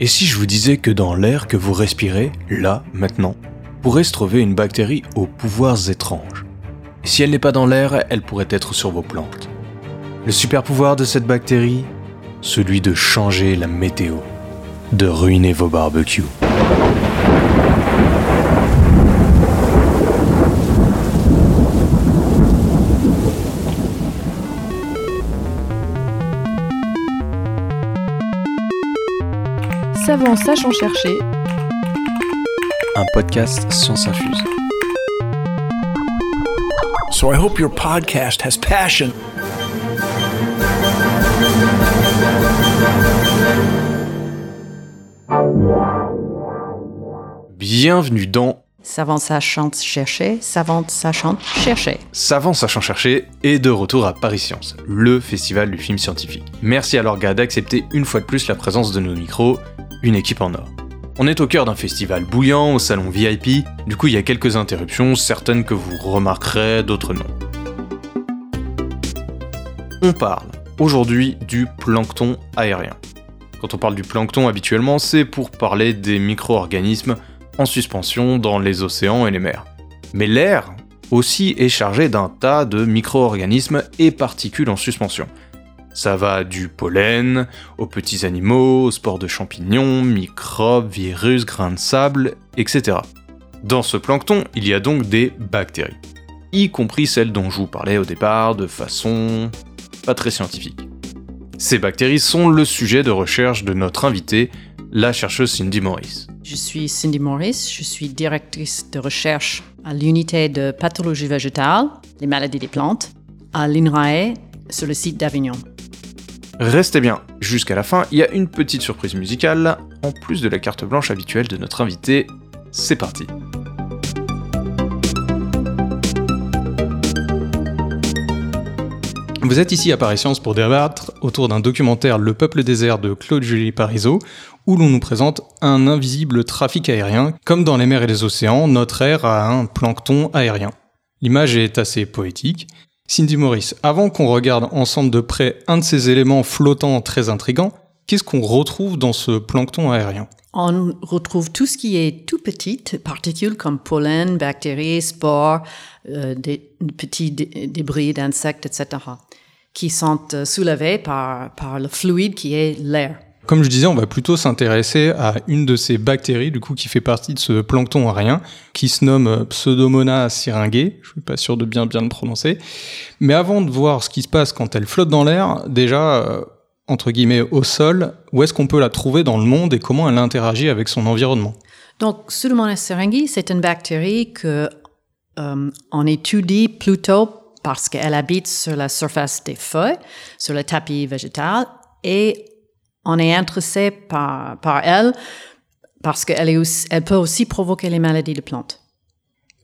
Et si je vous disais que dans l'air que vous respirez, là, maintenant, pourrait se trouver une bactérie aux pouvoirs étranges si elle n'est pas dans l'air, elle pourrait être sur vos plantes. Le super pouvoir de cette bactérie Celui de changer la météo, de ruiner vos barbecues. Savant sachant chercher. Un podcast Science Infuse. So I hope your podcast has passion. Bienvenue dans Savant sachant chercher, savante sachant chercher. Savant sachant chercher est de retour à Paris Science, le festival du film scientifique. Merci à l'orga d'accepter une fois de plus la présence de nos micros, une équipe en or. On est au cœur d'un festival bouillant, au salon VIP, du coup il y a quelques interruptions, certaines que vous remarquerez, d'autres non. On parle aujourd'hui du plancton aérien. Quand on parle du plancton habituellement, c'est pour parler des micro-organismes en suspension dans les océans et les mers. Mais l'air aussi est chargé d'un tas de micro-organismes et particules en suspension. Ça va du pollen aux petits animaux, aux spores de champignons, microbes, virus, grains de sable, etc. Dans ce plancton, il y a donc des bactéries, y compris celles dont je vous parlais au départ de façon pas très scientifique. Ces bactéries sont le sujet de recherche de notre invitée, la chercheuse Cindy Morris. Je suis Cindy Morris, je suis directrice de recherche à l'unité de pathologie végétale, les maladies des plantes, à l'INRAE sur le site d'Avignon. Restez bien, jusqu'à la fin, il y a une petite surprise musicale, en plus de la carte blanche habituelle de notre invité. C'est parti. Vous êtes ici à Paris Science pour débattre autour d'un documentaire Le peuple désert de Claude-Julie Parizeau, où l'on nous présente un invisible trafic aérien. Comme dans les mers et les océans, notre air a un plancton aérien. L'image est assez poétique. Cindy Morris, avant qu'on regarde ensemble de près un de ces éléments flottants très intrigants, qu'est-ce qu'on retrouve dans ce plancton aérien? On retrouve tout ce qui est tout petit, particules comme pollen, bactéries, spores, euh, des petits dé- débris d'insectes, etc., qui sont euh, soulevés par, par le fluide qui est l'air. Comme je disais, on va plutôt s'intéresser à une de ces bactéries, du coup, qui fait partie de ce plancton aérien, qui se nomme euh, Pseudomonas syringae. Je suis pas sûr de bien bien le prononcer. Mais avant de voir ce qui se passe quand elle flotte dans l'air, déjà, euh, entre guillemets, au sol, où est-ce qu'on peut la trouver dans le monde et comment elle interagit avec son environnement? Donc, Pseudomonas syringae, c'est une bactérie que euh, on étudie plutôt parce qu'elle habite sur la surface des feuilles, sur le tapis végétal, et on est intéressé par, par elle parce qu'elle elle peut aussi provoquer les maladies de plantes.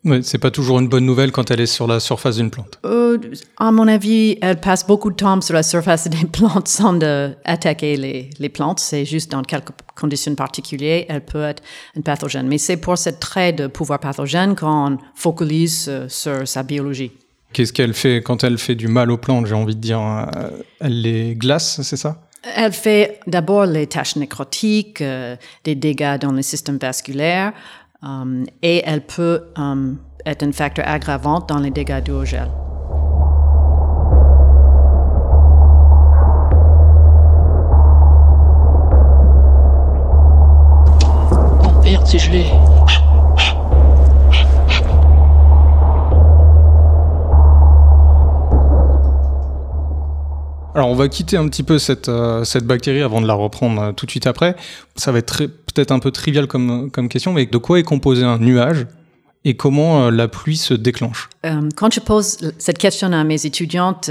Ouais, c'est pas toujours une bonne nouvelle quand elle est sur la surface d'une plante. Euh, à mon avis, elle passe beaucoup de temps sur la surface des plantes sans de attaquer les, les plantes. C'est juste dans quelques conditions particulières, elle peut être une pathogène. Mais c'est pour ce trait de pouvoir pathogène qu'on focalise euh, sur sa biologie. Qu'est-ce qu'elle fait quand elle fait du mal aux plantes, j'ai envie de dire? Euh, Elle les glace, c'est ça? Elle fait d'abord les tâches nécrotiques, euh, des dégâts dans le système vasculaire, euh, et elle peut euh, être un facteur aggravant dans les dégâts du gel. Oh gelé. Alors on va quitter un petit peu cette, euh, cette bactérie avant de la reprendre euh, tout de suite après. Ça va être peut-être un peu trivial comme, question, mais de quoi est composé un nuage et comment euh, la pluie se déclenche? Quand je pose cette question à mes étudiantes,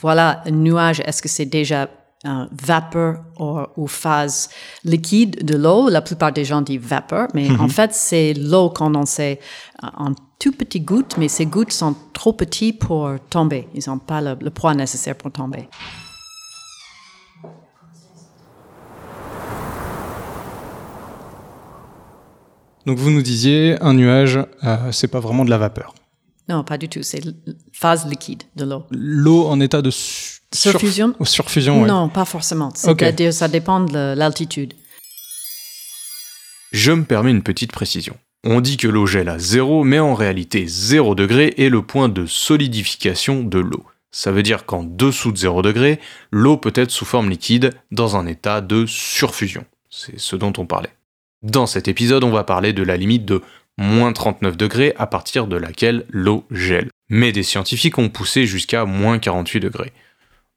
voilà, un nuage, est-ce que c'est déjà euh, vapeur ou, ou phase liquide de l'eau? La plupart des gens disent vapeur, mais en fait, c'est l'eau condensée en tout petites gouttes, mais ces gouttes sont trop petites pour tomber. Ils n'ont pas le, le poids nécessaire pour tomber. Donc vous nous disiez, un nuage, euh, c'est pas vraiment de la vapeur. Non, pas du tout. C'est phase liquide de l'eau. L'eau en état de su- Surfusion surf- surfusion, ouais. Non, pas forcément. Ça dépend de l'altitude. Je me permets une petite précision. On dit que l'eau gèle à 0, mais en réalité 0 degré est le point de solidification de l'eau. Ça veut dire qu'en dessous de 0 degré, l'eau peut être sous forme liquide dans un état de surfusion. C'est ce dont on parlait. Dans cet épisode, on va parler de la limite de moins 39 degrés à partir de laquelle l'eau gèle. Mais des scientifiques ont poussé jusqu'à moins 48 degrés.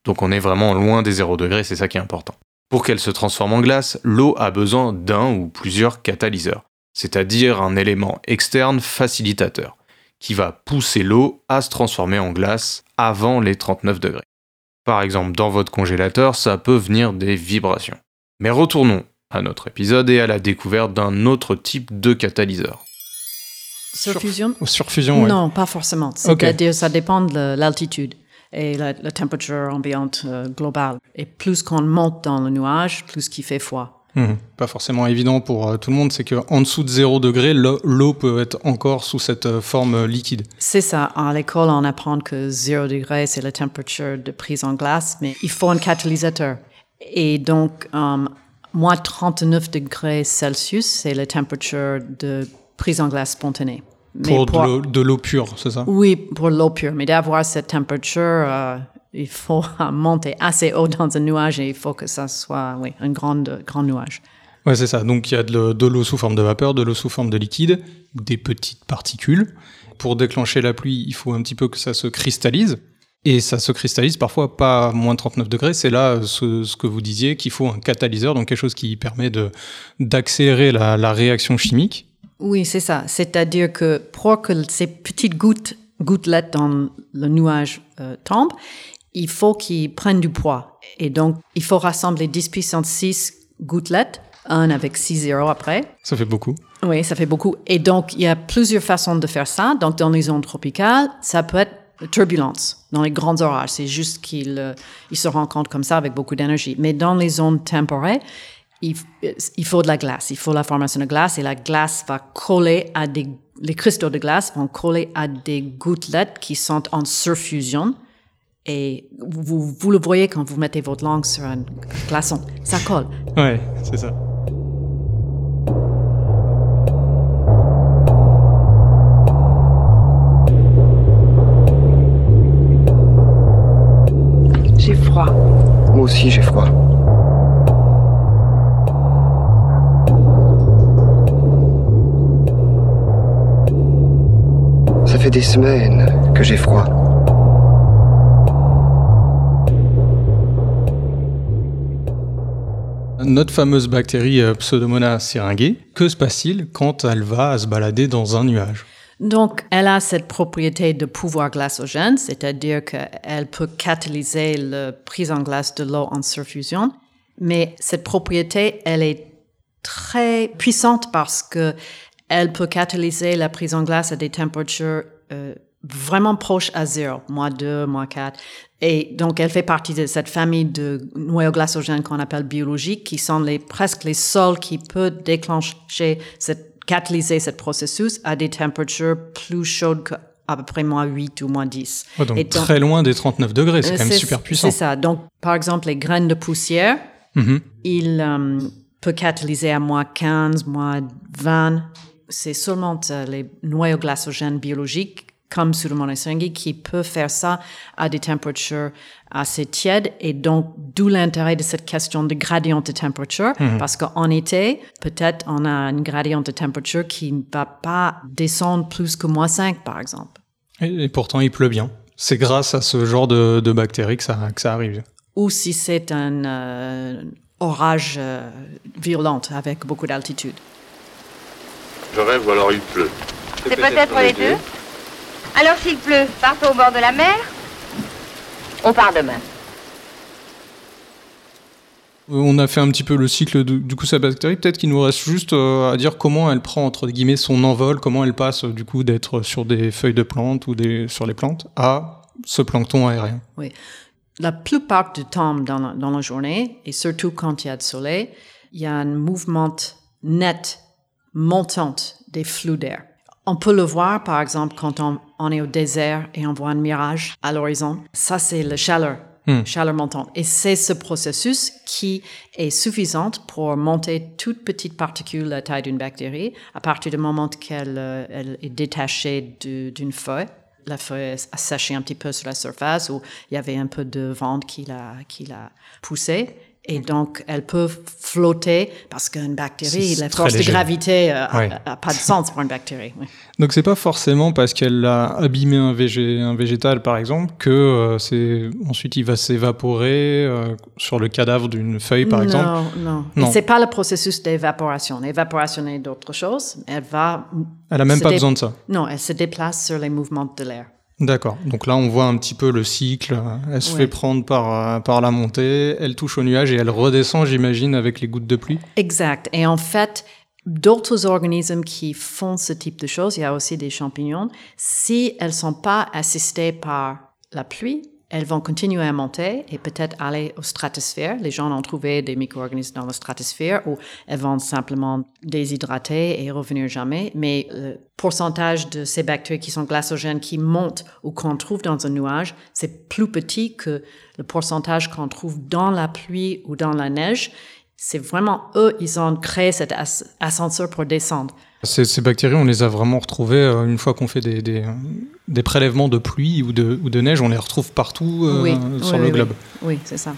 Donc on est vraiment loin des 0 degrés, c'est ça qui est important. Pour qu'elle se transforme en glace, l'eau a besoin d'un ou plusieurs catalyseurs, c'est-à-dire un élément externe facilitateur, qui va pousser l'eau à se transformer en glace avant les 39 degrés. Par exemple, dans votre congélateur, ça peut venir des vibrations. Mais retournons à notre épisode et à la découverte d'un autre type de catalyseur. Surfusion surfusion, ouais. Non, pas forcément. C'est-à-dire, ça dépend de l'altitude et la, la température ambiante euh, globale. Et plus qu'on monte dans le nuage, plus qu'il fait froid. Mhm. Pas forcément évident pour euh, tout le monde, c'est qu'en dessous de 0 degré, l'eau peut être encore sous cette euh, forme liquide. C'est ça. À l'école, on apprend que 0 degré, c'est la température de prise en glace, mais il faut un catalyseur. Et donc, moins 39 degrés Celsius, c'est la température de prise en glace spontanée. Mais Pour de l'eau- de l'eau pure, c'est ça? Oui, pour l'eau pure. Mais d'avoir cette température, euh, il faut monter assez haut dans un nuage et il faut que ça soit, oui, un grand, grand nuage. Ouais, c'est ça. Donc il y a de l'eau- de l'eau sous forme de vapeur, de l'eau sous forme de liquide, des petites particules. Pour déclencher la pluie, il faut un petit peu que ça se cristallise. Et ça se cristallise parfois pas à moins 39 degrés. C'est là ce, ce que vous disiez qu'il faut un catalyseur, donc quelque chose qui permet d'accélérer la, la réaction chimique. Oui, c'est ça. C'est-à-dire que pour que ces petites gouttes, gouttelettes dans le nuage euh, tombent, il faut qu'ils prennent du poids. Et donc, il faut rassembler 10 puissance 6 gouttelettes, un avec 6 zéros après. Ça fait beaucoup. Oui, ça fait beaucoup. Et donc, il y a plusieurs façons de faire ça. Donc, dans les zones tropicales, ça peut être turbulence. Dans les grands orages, c'est juste qu'ils euh, ils se rencontrent comme ça avec beaucoup d'énergie. Mais dans les zones temporaires, il, il faut de la glace. Il faut la formation de glace et la glace va coller à des, les cristaux de glace vont coller à des gouttelettes qui sont en surfusion. Et vous, vous le voyez quand vous mettez votre langue sur un glaçon. Ça colle. Ouais, c'est ça. J'ai froid. Moi aussi j'ai froid. Fait des semaines que j'ai froid. Notre fameuse bactérie euh, Pseudomonas syringae, que se passe-t-il quand elle va se balader dans un nuage? Donc, elle a cette propriété de pouvoir glacogène, c'est-à-dire qu'elle peut catalyser la prise en glace de l'eau en surfusion. Mais cette propriété, elle est très puissante parce que elle peut catalyser la prise en glace à des températures euh, vraiment proches à zéro, moins 2, moins 4. Et donc, elle fait partie de cette famille de noyaux glacogènes qu'on appelle biologiques, qui sont les, presque les seuls qui peuvent déclencher, cette, catalyser ce processus à des températures plus chaudes qu'à peu près moins 8 ou moins 10. Ouais, donc Et donc- très loin des 39 degrés, c'est euh, quand même super puissant. C'est ça. Donc, par exemple, les graines de poussière, Mhm. il euh, peut catalyser à moins 15, moins 20. C'est seulement euh, les noyaux glacogènes biologiques, comme Pseudomonas syringae, qui peut faire ça à des températures assez tièdes. Et donc, d'où l'intérêt de cette question de gradient de température, parce qu'en été, peut-être on a une gradient de température qui ne va pas descendre plus que moins 5, par exemple. Et, et pourtant, il pleut bien. C'est grâce à ce genre de, de bactéries que ça, que ça arrive. ou si c'est un euh, orage euh, violent avec beaucoup d'altitude. Je rêve ou alors il pleut. C'est peut-être les deux. Alors s'il pleut, partons au bord de la mer. On part demain. Euh, On a fait un petit peu le cycle de, du coup sa bactérie. Peut-être qu'il nous reste juste euh, à dire comment elle prend entre guillemets son envol, comment elle passe euh, du coup d'être sur des feuilles de plantes ou des, sur les plantes à ce plancton aérien. Oui. La plupart du temps dans la, dans la journée, et surtout quand il y a de soleil, il y a un mouvement net montant des flux d'air. On peut le voir, par exemple, quand on, on est au désert et on voit un mirage à l'horizon. Ça, c'est la chaleur Hmm. chaleur montante. Et c'est ce processus qui est suffisant pour monter toute petite particule la taille d'une bactérie à partir du moment qu'elle euh, elle est détachée d'une feuille. La feuille a séché un petit peu sur la surface ou il y avait un peu de vent qui l'a, qui l'a poussée. Et donc, elle peut flotter parce qu'une bactérie, la force de gravité euh, Ouais. a, a pas de sens pour une bactérie. oui. Donc c'est pas forcément parce qu'elle a abîmé un, végé- un végétal par exemple que euh, c'est ensuite il va s'évaporer euh, sur le cadavre d'une feuille par non, exemple? Non, Non. C'est pas le processus d'évaporation. L'évaporation est d'autre chose. Elle va. Elle a même pas dé- besoin de ça. Non, elle se déplace sur les mouvements de l'air. D'accord. Donc là on voit un petit peu le cycle. Elle se Ouais. fait prendre par euh, par la montée, elle touche au nuage et elle redescend j'imagine avec les gouttes de pluie. Exact. Et en fait, d'autres organismes qui font ce type de choses, il y a aussi des champignons, si elles sont pas assistées par la pluie, elles vont continuer à monter et peut-être aller aux stratosphères. Les gens ont trouvé des micro-organismes dans la stratosphère où elles vont simplement déshydrater et revenir jamais. Mais le pourcentage de ces bactéries qui sont glacogènes qui montent ou qu'on trouve dans un nuage, c'est plus petit que le pourcentage qu'on trouve dans la pluie ou dans la neige. C'est vraiment eux, ils ont créé cet as- ascenseur pour descendre. Ces, ces bactéries, on les a vraiment retrouvées euh, une fois qu'on fait des, des, des prélèvements de pluie ou de, ou de neige, on les retrouve partout euh, oui, sur oui, le globe. Oui c'est ça.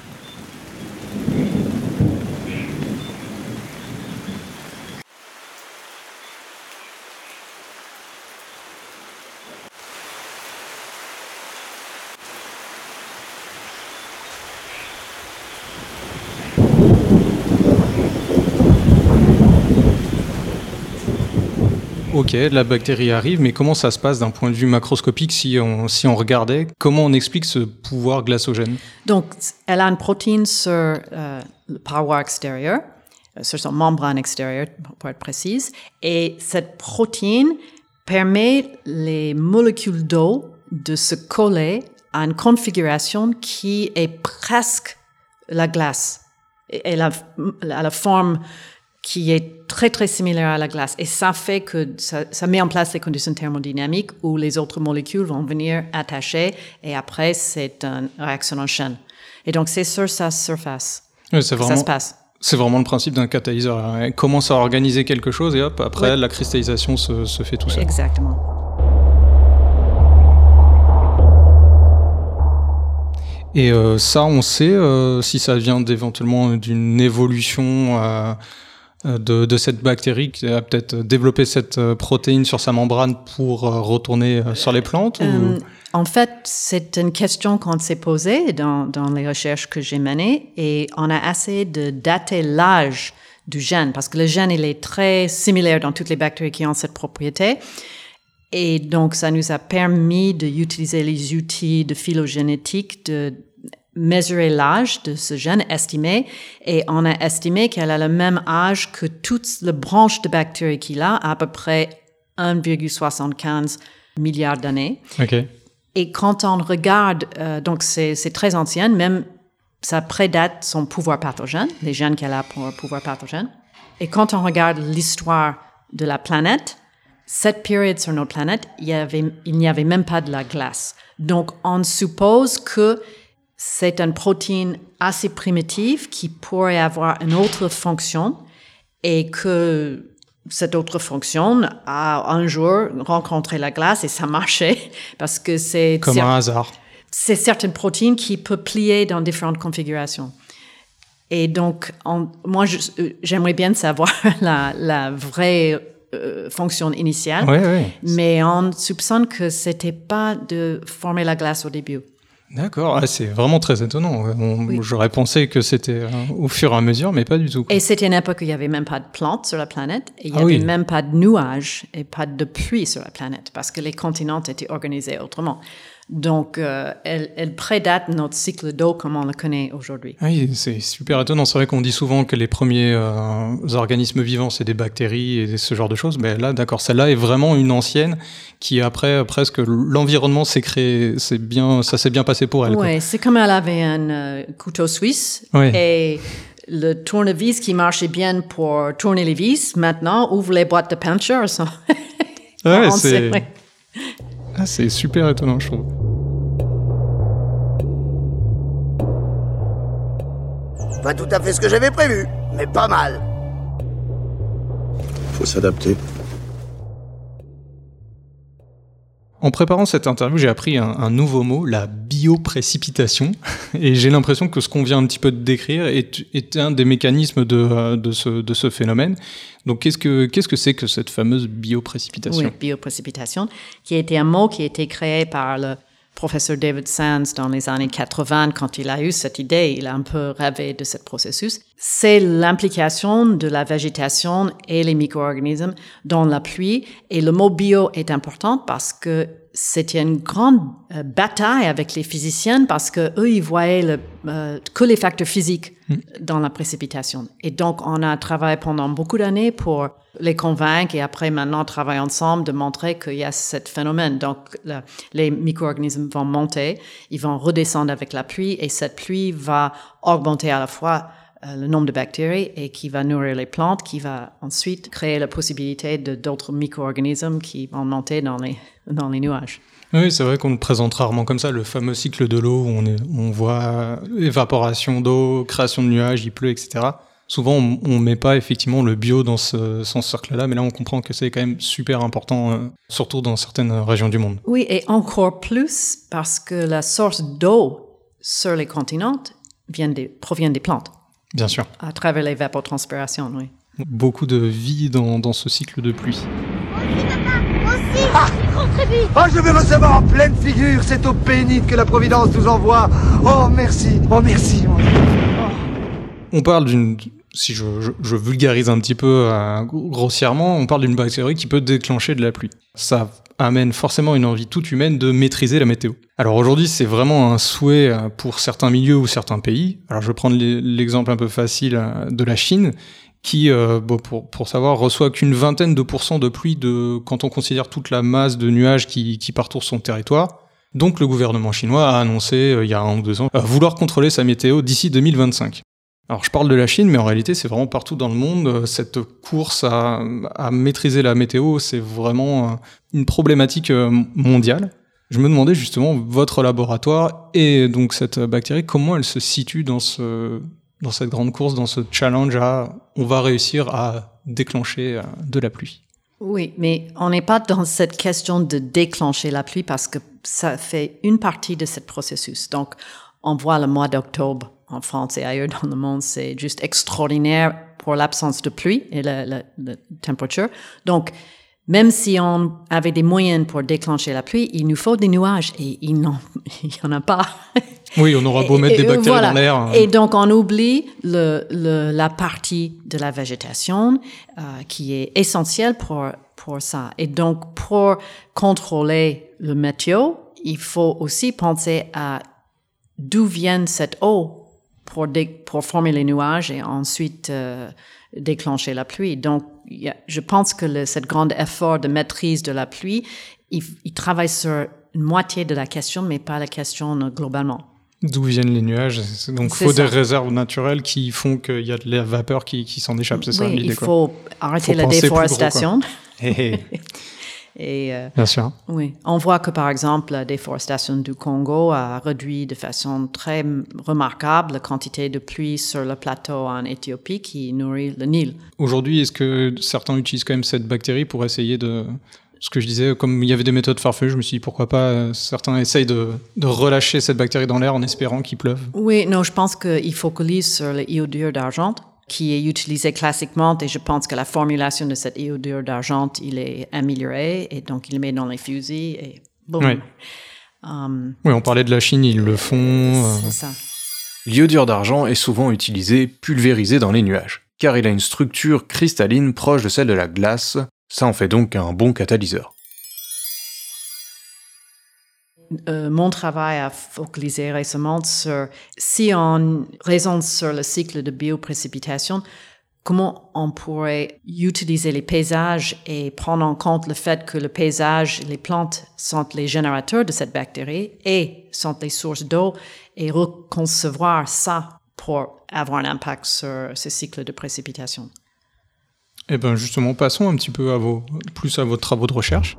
La bactérie arrive, mais comment ça se passe d'un point de vue macroscopique si on, si on regardait? Comment on explique ce pouvoir glacogène Donc, elle a une protéine sur euh, le paroi extérieur, euh, sur son membrane extérieure, pour être précise, et cette protéine permet les molécules d'eau de se coller à une configuration qui est presque la glace. Et Elle a, elle a la forme qui est très, très similaire à la glace. Et ça fait que ça, ça met en place les conditions thermodynamiques où les autres molécules vont venir attacher et après, c'est une réaction en chaîne. Et donc, c'est sur sa surface Ouais, C'est que ça vraiment, se passe. c'est vraiment le principe d'un catalyseur. Elle commence à organiser quelque chose et hop, après, la cristallisation se, se fait tout seul. Exactement. Et euh, ça, on sait euh, si ça vient d'éventuellement d'une évolution euh, de, de cette bactérie qui a peut-être développé cette euh, protéine sur sa membrane pour euh, retourner euh, sur les plantes ou- Euh, en fait, c'est une question qu'on s'est posée dans, dans les recherches que j'ai menées et on a essayé de dater l'âge du gène parce que le gène, il est très similaire dans toutes les bactéries qui ont cette propriété. Et donc, ça nous a permis d'utiliser les outils de phylogénétique, de mesurer l'âge de ce gène estimé. Et on a estimé qu'elle a le même âge que toutes les branches de bactéries qu'il a, à peu près 1,75 milliard d'années. Ok. Et quand on regarde, euh, donc c'est c'est très ancien, même ça prédate son pouvoir pathogène, les gènes qu'elle a pour pouvoir pathogène. Et quand on regarde l'histoire de la planète, cette période sur notre planète, il y avait, il n'y avait même pas de la glace. Donc, on suppose que c'est une protéine assez primitive qui pourrait avoir une autre fonction et que cette autre fonction a un jour rencontré la glace et ça marchait parce que c'est Comme un hasard. c'est certaines protéines qui peuvent plier dans différentes configurations. Et donc, on- moi, euh, j'aimerais bien savoir la, la vraie euh, fonction initiale, mais on soupçonne que c'était pas de former la glace au début. D'accord. Ah, c'est vraiment très étonnant. Ouais, on- Oui. J'aurais pensé que c'était euh, au fur et à mesure, mais pas du tout. quoi. Et c'était une époque où il n'y avait même pas de plantes sur la planète, et il n'y Ah avait oui. même pas de nuages et pas de pluie sur la planète, parce que les continents étaient organisés autrement. Donc, euh, elle, elle prédate notre cycle d'eau comme on le connaît aujourd'hui. Oui, c'est super étonnant. C'est vrai qu'on dit souvent que les premiers euh, organismes vivants, c'est des bactéries et ce genre de choses. Mais là, d'accord, celle-là est vraiment une ancienne qui, après, presque, l'environnement s'est créé, c'est bien, ça s'est bien passé pour elle. Oui, c'est comme elle avait un euh, couteau suisse et le tournevis qui marchait bien pour tourner les vis, maintenant ouvre les boîtes de peinture. sans- Ouais, c'est. Ah, c'est super étonnant, je trouve. Pas tout à fait ce que j'avais prévu, mais pas mal. Faut s'adapter. En préparant cette interview, j'ai appris un, nouveau mot, la bioprécipitation. Et j'ai l'impression que ce qu'on vient un petit peu de décrire est, un des mécanismes de, de, ce, phénomène. Donc, qu'est-ce que qu'est-ce que c'est que cette fameuse bioprécipitation? Oui, bioprécipitation, qui a été un mot qui a été créé par le professeur David Sands dans les années 80, quand il a eu cette idée, il a un peu rêvé de ce processus. C'est l'implication de la végétation et les micro-organismes dans la pluie. Et le mot bio est important parce que c'était une grande euh, bataille avec les physiciens parce que eux ils voyaient le, euh, que les facteurs physiques mm. dans la précipitation. Et donc on a travaillé pendant beaucoup d'années pour les convaincre et après maintenant travailler ensemble de montrer qu'il y a ce phénomène. Donc le, les micro-organismes vont monter, ils vont redescendre avec la pluie et cette pluie va augmenter à la fois le nombre de bactéries et qui va nourrir les plantes, qui va ensuite créer la possibilité de d'autres micro-organismes qui vont monter dans les, dans les nuages. Oui, c'est vrai qu'on le présente rarement comme ça, le fameux cycle de l'eau où on, est, on voit évaporation d'eau, création de nuages, il pleut, etc. Souvent, on ne met pas effectivement le bio dans ce, ce cercle-là, mais là, on comprend que c'est quand même super important, euh, surtout dans certaines régions du monde. Oui, et encore plus parce que la source d'eau sur les continents vient des, provient des plantes. Bien sûr. À travers l'évapotranspiration, oui. Beaucoup de vie dans, dans ce cycle de pluie. Ah, oh, je vais recevoir en pleine figure cette eau pénible que la Providence nous envoie. Oh, merci. Oh, merci. Oh. On parle d'une, si je, je, je, vulgarise un petit peu euh, grossièrement, on parle d'une bactérie qui peut déclencher de la pluie. Ça amène forcément une envie toute humaine de maîtriser la météo. Alors aujourd'hui, c'est vraiment un souhait euh, pour certains milieux ou certains pays. Alors je vais prendre l'exemple un peu facile euh, de la Chine, qui, euh, pour, savoir, reçoit qu'une vingtaine de pourcents de pluie quand on considère toute la masse de nuages qui, qui parcourent son territoire. Donc le gouvernement chinois a annoncé, il y a un ou deux ans, vouloir contrôler sa météo d'ici 2025. Alors je parle de la Chine, mais en réalité c'est vraiment partout dans le monde. Cette course à, maîtriser la météo, c'est vraiment une problématique mondiale. Je me demandais justement, votre laboratoire et donc cette bactérie, comment elle se situe dans dans cette grande course, dans ce challenge à on va réussir à déclencher de la pluie? Oui, mais on n'est pas dans cette question de déclencher la pluie parce que ça fait une partie de ce processus. Donc, on voit le mois d'octobre en France et ailleurs dans le monde, c'est juste extraordinaire pour l'absence de pluie et la, la, la température. Donc, même si on avait des moyens pour déclencher la pluie, il nous faut des nuages et il n'y en a pas. Oui, on aura beau mettre des bactéries voilà. dans l'air. Et donc, on oublie le, le, la partie de la végétation euh, qui est essentielle pour, pour ça. Et donc, pour contrôler le météo, il faut aussi penser à d'où vient cette eau pour, pour former les nuages et ensuite euh, déclencher la pluie. Donc, je pense que le, cette grande effort de maîtrise de la pluie, il, il travaille sur une moitié de la question, mais pas la question globalement. D'où viennent les nuages? Donc, il faut ça. des réserves naturelles qui font qu'il y a de la vapeur qui, qui s'en échappe, c'est oui, ça l'idée Il faut quoi. arrêter faut la déforestation. Hey, Et euh, Bien sûr. Oui, on voit que par exemple la déforestation du Congo a réduit de façon très remarquable la quantité de pluie sur le plateau en Éthiopie qui nourrit le Nil. Aujourd'hui, est-ce que certains utilisent quand même cette bactérie pour essayer de ce que je disais, comme il y avait des méthodes farfelues, je me suis dit pourquoi pas euh, certains essayent de, de relâcher cette bactérie dans l'air en espérant qu'il pleuve? Oui, non, je pense qu'il focalise sur le iodure d'argent qui est utilisé classiquement et je pense que la formulation de cette iodure d'argent, il est amélioré et donc il met dans les fusils et boum. Oui. Um, oui, on parlait de la Chine, ils le font. euh, C'est ça. L'iodure d'argent est souvent utilisé pulvérisé dans les nuages, car il a une structure cristalline proche de celle de la glace, ça en fait donc un bon catalyseur. Euh, mon travail a focalisé récemment sur si on raisonne sur le cycle de bioprécipitation, comment on pourrait utiliser les paysages et prendre en compte le fait que le paysage, les plantes sont les générateurs de cette bactérie et sont les sources d'eau et reconcevoir ça pour avoir un impact sur ce cycle de précipitation. Eh bien justement, passons un petit peu plus à vos travaux de recherche.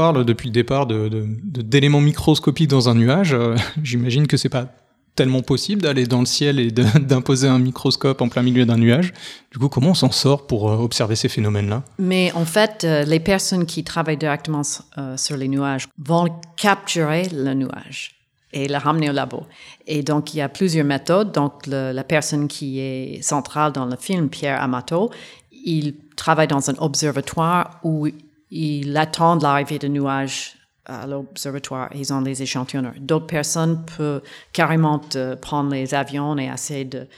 Parle depuis le départ de, de- de- d'éléments microscopiques dans un nuage, euh, j'imagine que c'est pas tellement possible d'aller dans le ciel et d'imposer un microscope en plein milieu d'un nuage. Du coup, comment on s'en sort pour euh, observer ces phénomènes-là? Mais en fait, euh, les personnes qui travaillent directement sur les nuages vont capturer le nuage et le ramener au labo. Et donc, il y a plusieurs méthodes. Donc, la personne qui est centrale dans le film, Pierre Amato, il travaille dans un observatoire où il attend l'arrivée de nuages à l'observatoire. Ils ont des échantillonneurs. D'autres personnes peuvent carrément prendre les avions et essayer de,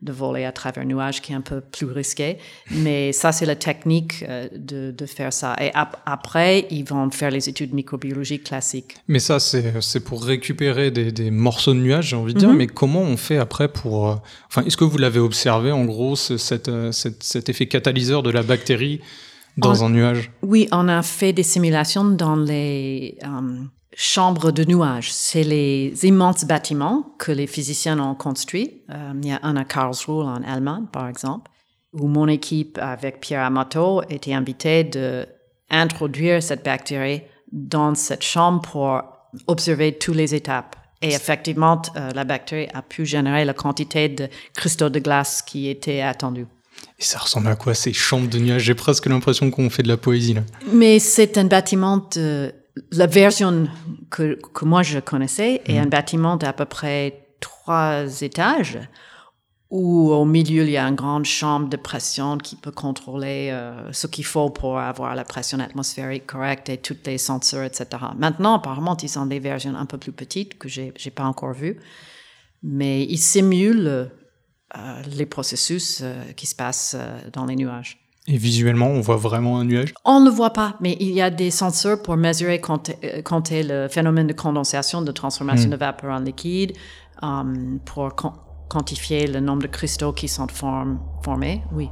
de voler à travers un nuage qui est un peu plus risqué. Mais ça, c'est la technique euh, de, de faire ça. Et ap- après, ils vont faire les études microbiologiques classiques. Mais ça, c'est pour récupérer des, des morceaux de nuages, j'ai envie de dire. Mhm. Mais comment on fait après pour... euh, Enfin, est-ce que vous l'avez observé, en gros, ce- cette, euh, cette- cet effet catalyseur de la bactérie dans un nuage Oui, on a fait des simulations dans les euh, chambres de nuages. C'est les immenses bâtiments que les physiciens ont construits. Euh, il y a un à Karlsruhe en Allemagne, par exemple, où mon équipe avec Pierre Amato était invitée de introduire cette bactérie dans cette chambre pour observer toutes les étapes. Et effectivement, euh, la bactérie a pu générer la quantité de cristaux de glace qui était attendue. Et ça ressemble à quoi ces chambres de nuages? J'ai presque l'impression qu'on fait de la poésie là. Mais c'est un bâtiment de la version que, que moi je connaissais est un bâtiment d'à peu près trois étages où au milieu il y a une grande chambre de pression qui peut contrôler euh, ce qu'il faut pour avoir la pression atmosphérique correcte et toutes les senseurs, etc. Maintenant, apparemment, ils sont des versions un peu plus petites que j'ai j'ai pas encore vues, mais ils simulent les processus euh, qui se passent euh, dans les nuages. Et visuellement, on voit vraiment un nuage? On ne le voit pas, mais il y a des senseurs pour mesurer euh, quand est le phénomène de condensation, de transformation de vapeur en liquide, um, pour quan- quantifier le nombre de cristaux qui sont form- formés. Oui.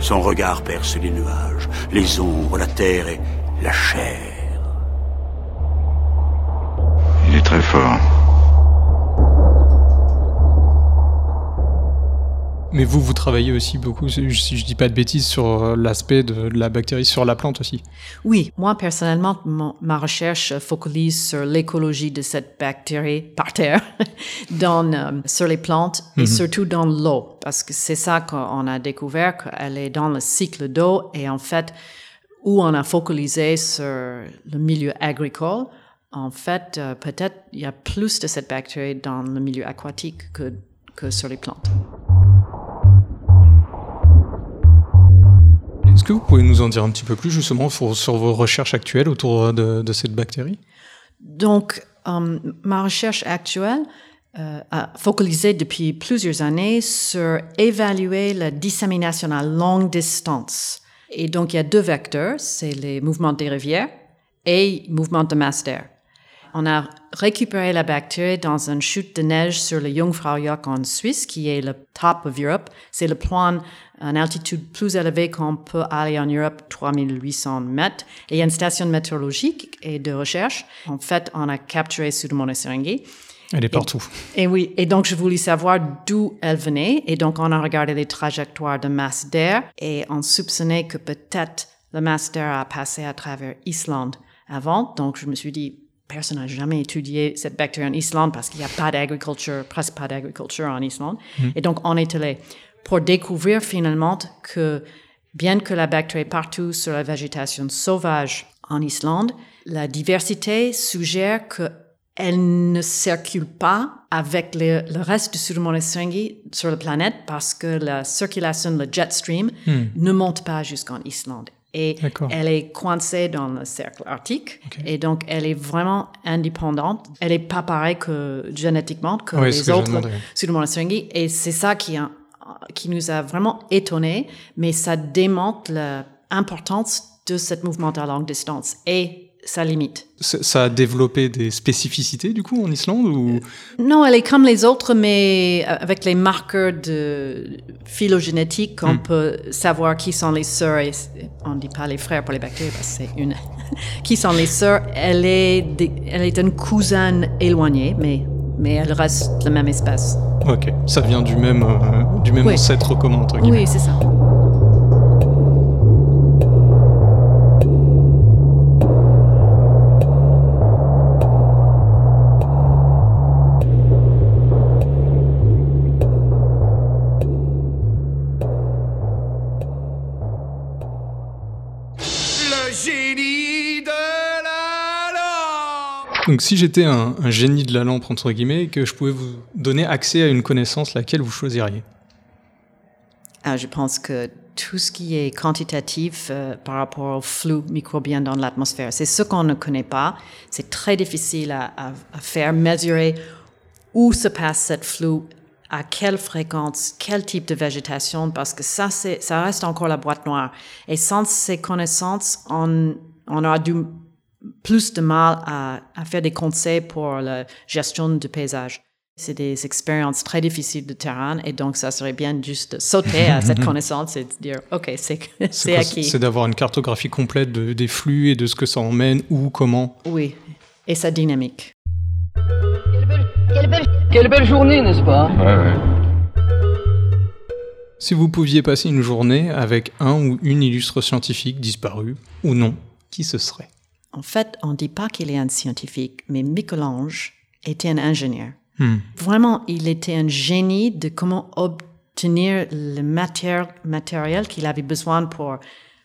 Son regard perce les nuages, les ombres, la terre et la chair. Il est très fort. Mais vous, vous travaillez aussi beaucoup, si je je dis pas de bêtises, sur euh, l'aspect de la bactérie sur la plante aussi. Oui, moi personnellement, mon- ma recherche focalise sur l'écologie de cette bactérie par terre, dans, euh, sur les plantes et surtout dans l'eau, parce que c'est ça qu'on a découvert, qu'elle est dans le cycle d'eau et en fait, où on a focalisé sur le milieu agricole, en fait, euh, peut-être il y a plus de cette bactérie dans le milieu aquatique que, que sur les plantes. Vous pouvez nous en dire un petit peu plus justement sur, vos recherches actuelles autour de, de cette bactérie? Donc, euh, ma recherche actuelle euh, a focalisé depuis plusieurs années sur évaluer la dissémination à longue distance. Et donc, il y a deux vecteurs, c'est les mouvements des rivières et mouvements de masse d'air. On a récupéré la bactérie dans une chute de neige sur le Jungfraujoch en Suisse, qui est le top of Europe. C'est le point en altitude plus élevée qu'on peut aller en Europe, 3800 mètres. Et il y a une station météorologique et de recherche. En fait, on a capturé Pseudomonas Elle est partout. et oui, et donc je voulais savoir d'où elle venait. Et donc on a regardé les trajectoires de masse d'air et on soupçonnait que peut-être la masse d'air a passé à travers Islande avant. Donc je me suis dit, personne n'a jamais étudié cette bactérie en Islande parce qu'il n'y a pas d'agriculture, presque pas d'agriculture en Islande. Et donc on est allé pour découvrir finalement que bien que la bactérie est partout sur la végétation sauvage en Islande, la diversité suggère que elle ne circule pas avec le, le reste du syringae sur la planète parce que la circulation, le jet stream, ne monte pas jusqu'en Islande. Et elle est coincée dans le cercle arctique. Et donc, elle est vraiment indépendante. Elle est pas pareille que génétiquement que ce les que autres. Pseudomonas syringae. Et c'est ça qui, a- qui nous a vraiment étonnés. Mais ça démontre l'importance de ce mouvement à longue distance et sa limite. Ça ça a développé des spécificités du coup en Islande ou? Non, elle est comme les autres, mais euh, avec les marqueurs de phylogénétique, on peut savoir qui sont les sœurs. Et on ne dit pas les frères pour les bactéries parce que c'est une. qui sont les sœurs Elle est, des- elle est une cousine éloignée, mais mais elle reste la même espèce. Ok, ça vient du même euh, du même Oui. ancêtre commun entre guillemets. Oui, c'est ça. Donc si j'étais un, génie de la lampe, entre guillemets, et que je pouvais vous donner accès à une connaissance, laquelle vous choisiriez? Ah, je pense que tout ce qui est quantitatif euh, par rapport au flux microbien dans l'atmosphère, c'est ce qu'on ne connaît pas. C'est très difficile à, faire, mesurer où se passe cette flux, à quelle fréquence, quel type de végétation, parce que ça, ça reste encore la boîte noire. Et sans ces connaissances, on, on aura du plus de mal à, à faire des conseils pour la gestion du paysage. C'est des expériences très difficiles de terrain et donc ça serait bien juste de sauter à cette connaissance et de dire, OK, c'est, acquis. C'est d'avoir une cartographie complète de- des flux et de ce que ça emmène, où, comment? Oui, et sa dynamique. Quelle belle, quelle belle journée, n'est-ce pas? Si vous pouviez passer une journée avec un ou une illustre scientifique disparu, ou non, qui ce serait? En fait, on ne dit pas qu'il est un scientifique, mais Michel-Ange était un ingénieur. Hmm. Vraiment, il était un génie de comment obtenir le matéri- matériel qu'il avait besoin pour,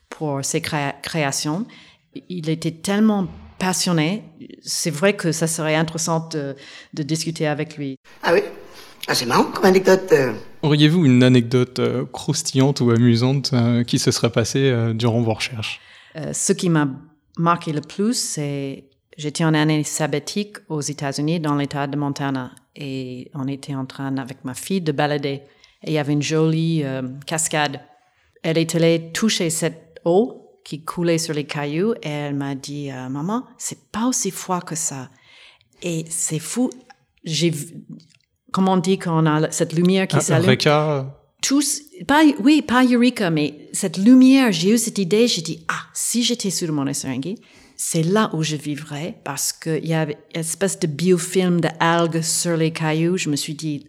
pour ses créa- créations. Il était tellement passionné. C'est vrai que ça serait intéressant de, de discuter avec lui. Ah oui? Ah, c'est marrant comme anecdote. euh. Auriez-vous une anecdote euh, croustillante ou amusante euh, qui se serait passée euh, durant vos recherches? Euh, ce qui m'a marqué le plus, c'est j'étais en année sabbatique aux États-Unis dans l'État de Montana. Et on était en train avec ma fille de balader. Et il y avait une jolie euh, cascade. Elle est allée toucher cette eau qui coulait sur les cailloux et elle m'a dit euh, maman c'est pas aussi froid que ça et c'est fou. J'ai comment on dit quand on a cette lumière qui Ah, s'allume? Tous, pas, oui, pas Eureka, mais cette lumière, j'ai eu cette idée, j'ai dit, ah, si j'étais sur le Mont Serengeti, c'est là où je vivrais parce qu'il y avait une espèce de biofilm de algues sur les cailloux. Je me suis dit,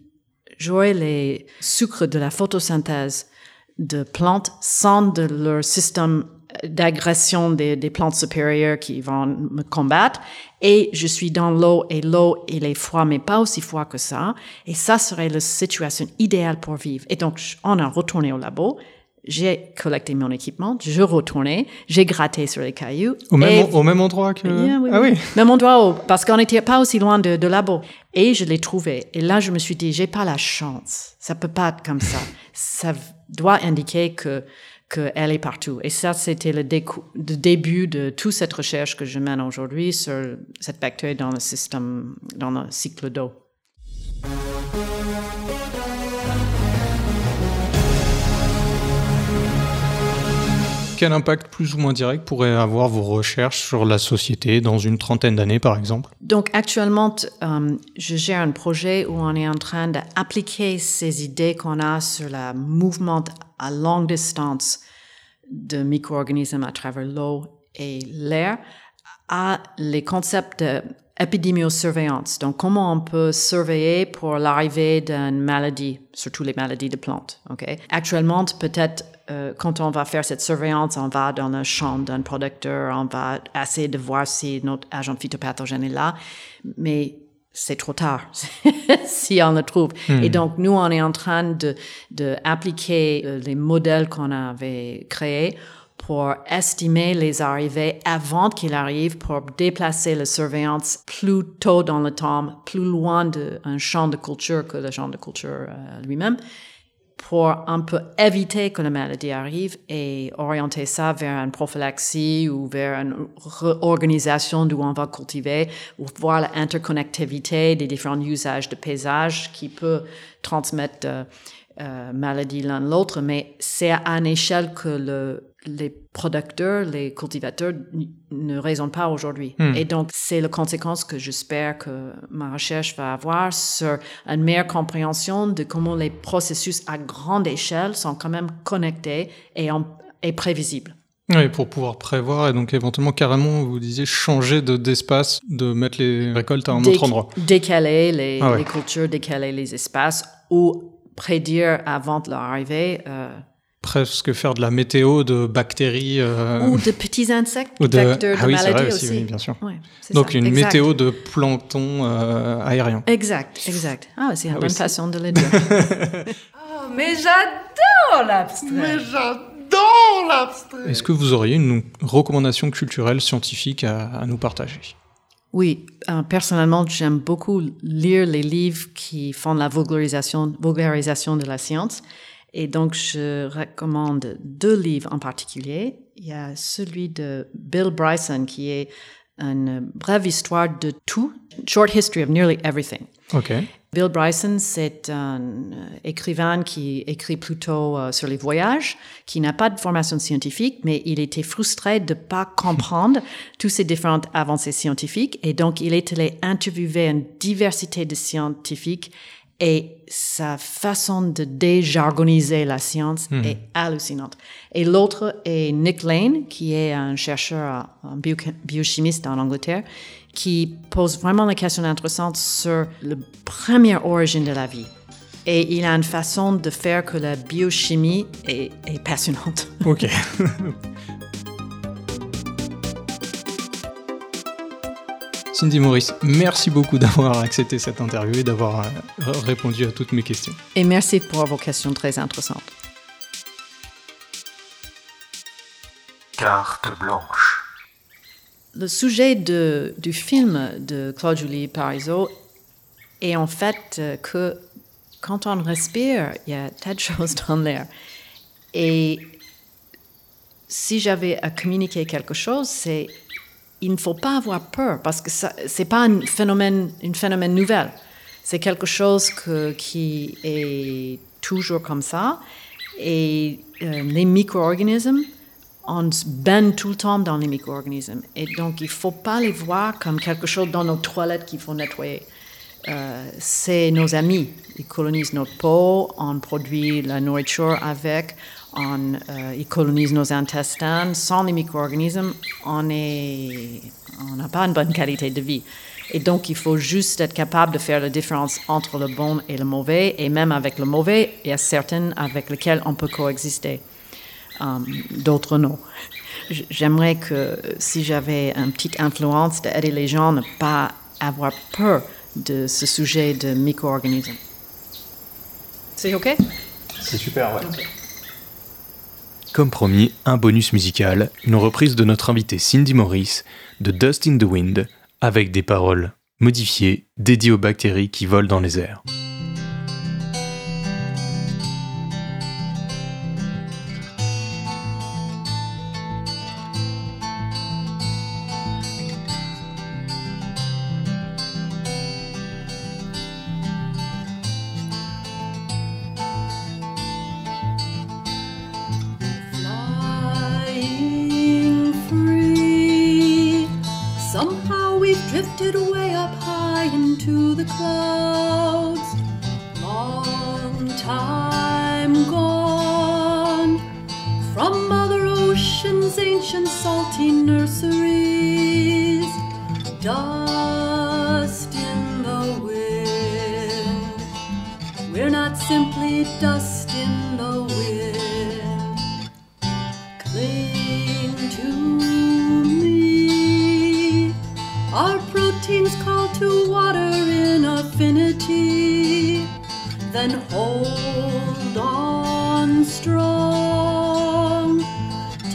j'aurais les sucres de la photosynthèse de plantes sans de leur système d'agression des, des plantes supérieures qui vont me combattre. Et je suis dans l'eau et l'eau, il est froid, mais pas aussi froid que ça. Et ça serait la situation idéale pour vivre. Et donc, on a retourné au labo. J'ai collecté mon équipement, je retournais, j'ai gratté sur les cailloux. au, même, au même endroit que... Yeah, oui, ah oui Même endroit, où- parce qu'on n'était pas aussi loin de, de labo. Et je l'ai trouvé. Et là, je me suis dit, j'ai pas la chance. Ça peut pas être comme ça. ça doit indiquer que qu'elle est partout. Et ça, c'était le, le début de toute cette recherche que je mène aujourd'hui sur cette bactérie dans le système, dans le cycle d'eau. Quel impact plus ou moins direct pourraient avoir vos recherches sur la société dans une trentaine d'années, par exemple? Donc actuellement, euh, je gère un projet où on est en train d'appliquer ces idées qu'on a sur le mouvement à longue distance de micro-organismes à travers l'eau et l'air à les concepts d'épidémiosurveillance. Donc comment on peut surveiller pour l'arrivée d'une maladie, surtout les maladies de plantes. Actuellement, peut-être euh, quand on va faire cette surveillance, on va dans le champ d'un producteur, on va essayer de voir si notre agent phytopathogène est là, mais c'est trop tard si on le trouve. Hmm. Et donc, nous, on est en train de, de appliquer euh, les modèles qu'on avait créés pour estimer les arrivées avant qu'il arrive, pour déplacer la surveillance plus tôt dans le temps, plus loin d'un champ de culture que le champ de culture euh, lui-même, pour un peu éviter que la maladie arrive et orienter ça vers une prophylaxie ou vers une réorganisation d'où on va cultiver ou voir l'interconnectivité des différents usages de paysage qui peut transmettre euh, euh, maladie l'un l'autre, mais c'est à une échelle que le, les producteurs, les cultivateurs ne raisonnent pas aujourd'hui. Hmm. Et donc, c'est la conséquence que j'espère que ma recherche va avoir sur une meilleure compréhension de comment les processus à grande échelle sont quand même connectés et, en- et prévisibles. Oui, pour pouvoir prévoir et donc éventuellement carrément, vous disiez, changer de- d'espace, de mettre les récoltes à un Déc- autre endroit. Décaler les, Ah ouais. les cultures, décaler les espaces ou prédire avant leur arrivée. euh, Presque faire de la météo de bactéries. euh, Ou de petits insectes ou de- vecteurs de ah oui, c'est maladies vrai aussi. oui, bien sûr. Ouais, donc ça, une exact. météo de plancton euh, aérien. Exact, exact. Ah, c'est une Ah bonne façon de le dire. Oh, mais j'adore l'abstrait. Mais j'adore l'abstrait. Est-ce que vous auriez une recommandation culturelle scientifique à, à nous partager? Oui, euh, personnellement, j'aime beaucoup lire les livres qui font la vulgarisation, vulgarisation de la science. Et donc, je recommande deux livres en particulier. Il y a celui de Bill Bryson, qui est une brève histoire de tout, short history of nearly everything. Ok. Bill Bryson, c'est un euh, écrivain qui écrit plutôt euh, sur les voyages, qui n'a pas de formation scientifique, mais il était frustré de pas comprendre toutes ces différentes avancées scientifiques, et donc il est allé interviewer une diversité de scientifiques et sa façon de déjargoniser la science Hmm. est hallucinante. Et l'autre est Nick Lane, qui est un chercheur, un biochimiste en Angleterre, qui pose vraiment des questions intéressantes sur la première origine de la vie. Et il a une façon de faire que la biochimie est, est passionnante. Ok. Cindy Maurice, merci beaucoup d'avoir accepté cette interview et d'avoir euh, répondu à toutes mes questions. Et merci pour vos questions très intéressantes. Carte blanche. Le sujet du film de Claude-Julie Parizeau est en fait euh, que quand on respire, il y a tas de choses dans l'air. Et si j'avais à communiquer quelque chose, c'est il ne faut pas avoir peur parce que ce n'est pas un phénomène, un phénomène nouvel. C'est quelque chose qui est toujours comme ça. Et euh, les micro-organismes, on se baigne tout le temps dans les micro-organismes. Et donc, il ne faut pas les voir comme quelque chose dans nos toilettes qu'il faut nettoyer. Euh, c'est nos amis. Ils colonisent notre peau, on produit la nourriture avec, euh, ils colonisent nos intestins. Sans les micro-organismes, on n'a pas une bonne qualité de vie. Et donc, il faut juste être capable de faire la différence entre le bon et le mauvais. Et même avec le mauvais, il y a certains avec lesquels on peut coexister. Um, D'autres non. J'aimerais que si j'avais une petite influence d'aider les gens à ne pas avoir peur de ce sujet de micro-organismes. C'est OK? C'est super, ouais. Comme promis, un bonus musical, une reprise de notre invité Cindy Morris de Dust in the Wind, avec des paroles modifiées dédiées aux bactéries qui volent dans les airs.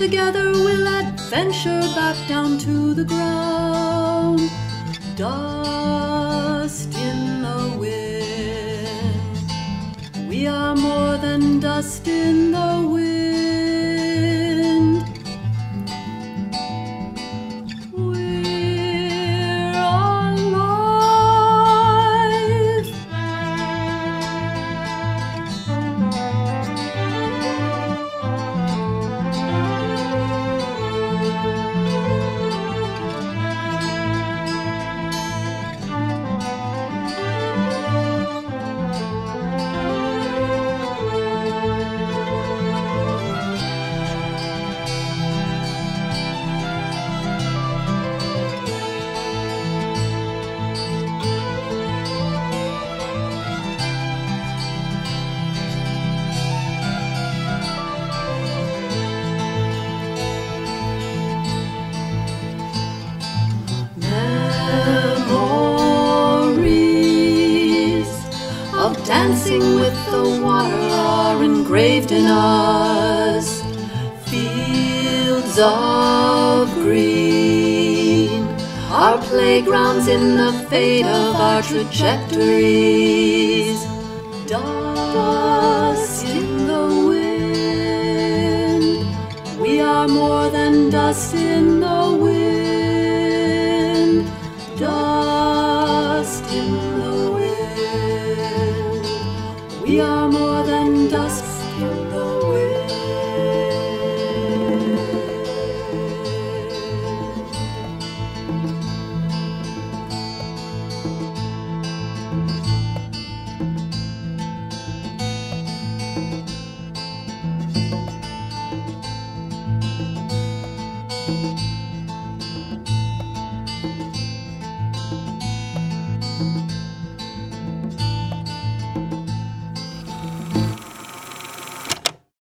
Together we'll adventure back down to the ground. Dust in the wind. We are more than dust in dancing with the water are engraved in us. Fields of green are playgrounds in the fate of our trajectories. Dust in the wind, we are more than dust in